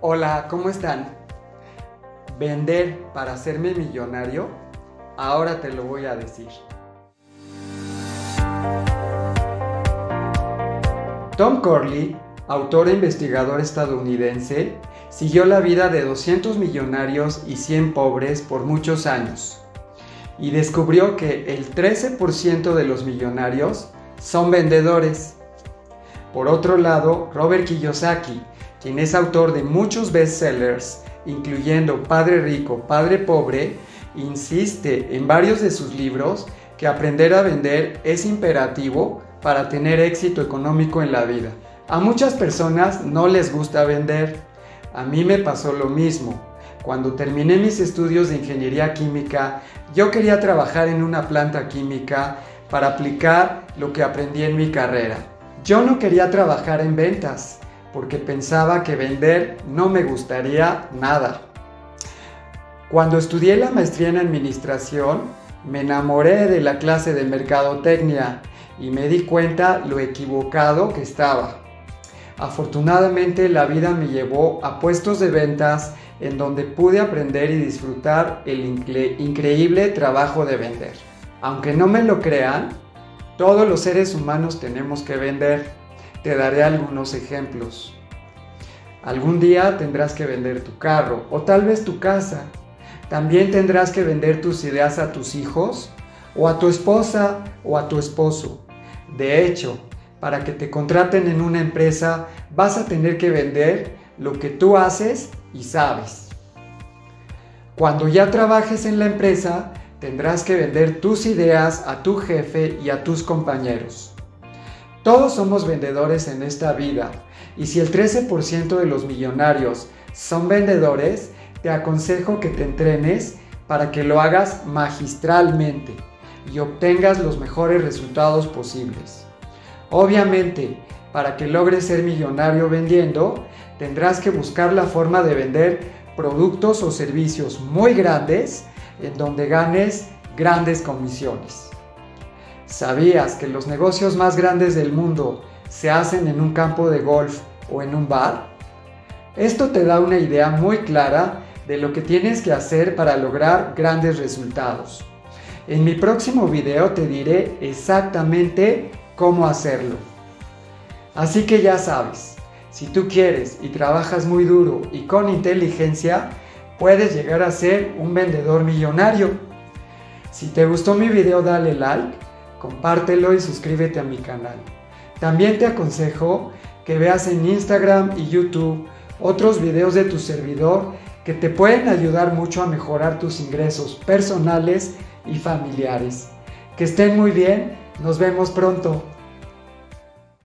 Hola, ¿cómo están? ¿Vender para hacerme millonario? Ahora te lo voy a decir. Tom Corley, autor e investigador estadounidense, siguió la vida de 200 millonarios y 100 pobres por muchos años y descubrió que el 13% de los millonarios son vendedores. Por otro lado, Robert Kiyosaki, quien es autor de muchos bestsellers, incluyendo Padre Rico, Padre Pobre, insiste en varios de sus libros que aprender a vender es imperativo para tener éxito económico en la vida. A muchas personas no les gusta vender. A mí me pasó lo mismo. Cuando terminé mis estudios de ingeniería química, yo quería trabajar en una planta química para aplicar lo que aprendí en mi carrera. Yo no quería trabajar en ventas porque pensaba que vender no me gustaría nada. Cuando estudié la maestría en administración, me enamoré de la clase de mercadotecnia y me di cuenta lo equivocado que estaba. Afortunadamente la vida me llevó a puestos de ventas en donde pude aprender y disfrutar el increíble trabajo de vender. Aunque no me lo crean, todos los seres humanos tenemos que vender. Te daré algunos ejemplos. Algún día tendrás que vender tu carro o tal vez tu casa. También tendrás que vender tus ideas a tus hijos o a tu esposa o a tu esposo. De hecho, para que te contraten en una empresa vas a tener que vender lo que tú haces y sabes. Cuando ya trabajes en la empresa, tendrás que vender tus ideas a tu jefe y a tus compañeros. Todos somos vendedores en esta vida y si el 13% de los millonarios son vendedores, te aconsejo que te entrenes para que lo hagas magistralmente y obtengas los mejores resultados posibles. Obviamente, para que logres ser millonario vendiendo, tendrás que buscar la forma de vender productos o servicios muy grandes en donde ganes grandes comisiones. ¿Sabías que los negocios más grandes del mundo se hacen en un campo de golf o en un bar? Esto te da una idea muy clara de lo que tienes que hacer para lograr grandes resultados. En mi próximo video te diré exactamente cómo hacerlo. Así que ya sabes, si tú quieres y trabajas muy duro y con inteligencia, puedes llegar a ser un vendedor millonario. Si te gustó mi video dale like, compártelo y suscríbete a mi canal. También te aconsejo que veas en Instagram y YouTube otros videos de tu servidor que te pueden ayudar mucho a mejorar tus ingresos personales y familiares. Que estén muy bien, nos vemos pronto.